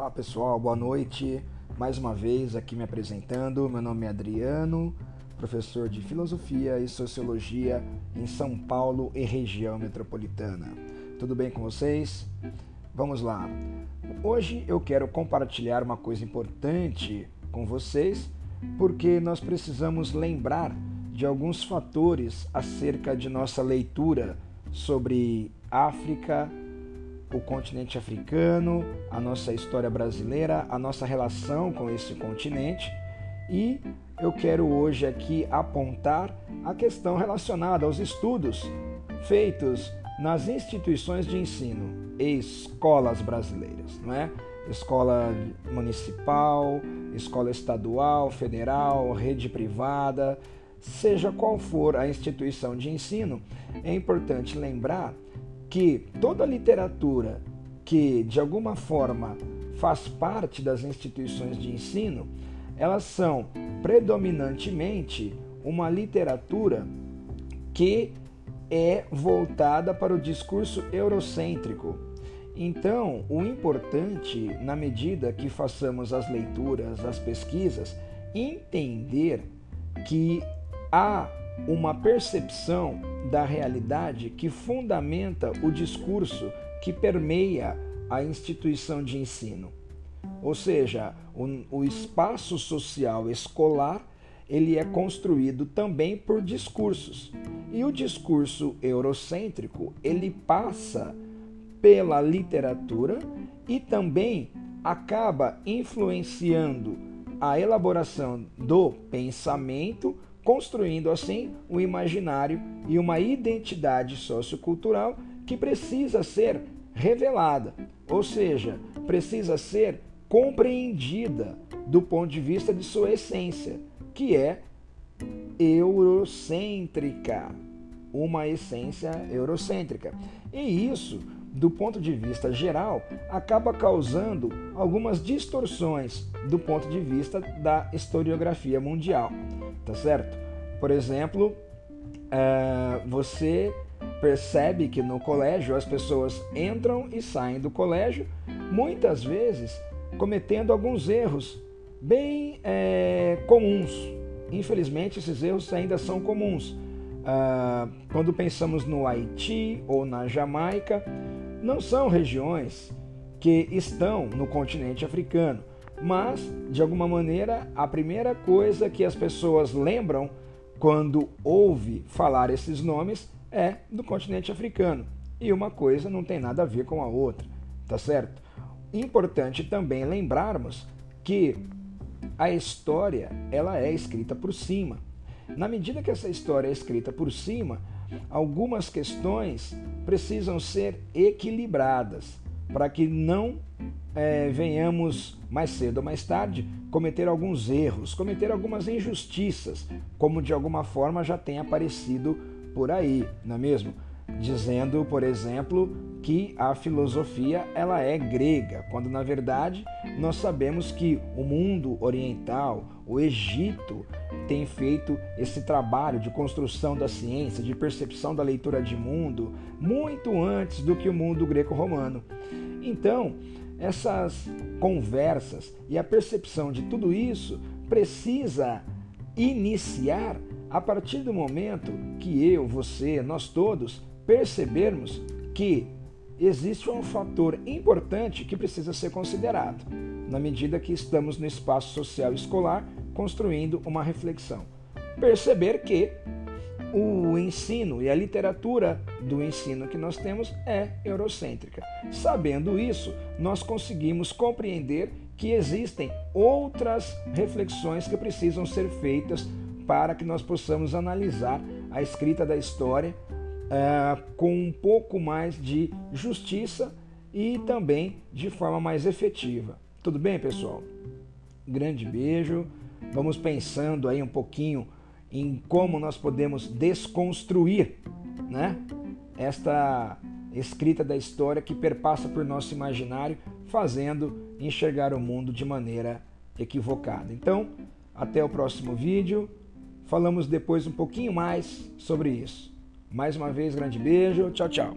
Olá pessoal, boa noite. Mais uma vez aqui me apresentando. Meu nome é Adriano, professor de Filosofia e Sociologia em São Paulo e região metropolitana. Tudo bem com vocês? Vamos lá. Hoje eu quero compartilhar uma coisa importante com vocês, porque nós precisamos lembrar de alguns fatores acerca de nossa leitura sobre África, o continente africano, a nossa história brasileira, a nossa relação com esse continente e eu quero hoje aqui apontar a questão relacionada aos estudos feitos nas instituições de ensino escolas brasileiras, não é? Escola municipal, escola estadual, federal, rede privada, seja qual for a instituição de ensino, é importante lembrar que toda literatura que de alguma forma faz parte das instituições de ensino, elas são predominantemente uma literatura que é voltada para o discurso eurocêntrico. Então, o importante, na medida que façamos as leituras, as pesquisas, entender que há uma percepção da realidade que fundamenta o discurso que permeia a instituição de ensino. Ou seja, o, o espaço social escolar ele é construído também por discursos. E o discurso eurocêntrico, ele passa pela literatura e também acaba influenciando a elaboração do pensamento construindo assim um imaginário e uma identidade sociocultural que precisa ser revelada, ou seja, precisa ser compreendida do ponto de vista de sua essência, que é eurocêntrica, uma essência eurocêntrica. E isso, do ponto de vista geral, acaba causando algumas distorções do ponto de vista da historiografia mundial tá certo? Por exemplo, é, você percebe que no colégio as pessoas entram e saem do colégio, muitas vezes cometendo alguns erros bem é, comuns. Infelizmente, esses erros ainda são comuns. Ah, quando pensamos no Haiti ou na Jamaica, não são regiões que estão no continente africano. Mas, de alguma maneira, a primeira coisa que as pessoas lembram quando ouve falar esses nomes é do continente africano. E uma coisa não tem nada a ver com a outra, tá certo? Importante também lembrarmos que a história ela é escrita por cima. Na medida que essa história é escrita por cima, algumas questões precisam ser equilibradas para que não é, venhamos mais cedo ou mais tarde cometer alguns erros, cometer algumas injustiças, como de alguma forma já tem aparecido por aí, não é mesmo? Dizendo, por exemplo, que a filosofia ela é grega, quando na verdade nós sabemos que o mundo oriental, o Egito, tem feito esse trabalho de construção da ciência, de percepção da leitura de mundo, muito antes do que o mundo greco-romano. Então, essas conversas e a percepção de tudo isso precisa iniciar a partir do momento que eu, você, nós todos percebermos que existe um fator importante que precisa ser considerado, na medida que estamos no espaço social escolar construindo uma reflexão. Perceber que o ensino e a literatura do ensino que nós temos é eurocêntrica. Sabendo isso, nós conseguimos compreender que existem outras reflexões que precisam ser feitas para que nós possamos analisar a escrita da história uh, com um pouco mais de justiça e também de forma mais efetiva. Tudo bem, pessoal? Grande beijo. Vamos pensando aí um pouquinho em como nós podemos desconstruir né, esta escrita da história que perpassa por nosso imaginário, fazendo enxergar o mundo de maneira equivocada. Então, até o próximo vídeo. Falamos depois um pouquinho mais sobre isso. Mais uma vez, grande beijo. Tchau, tchau.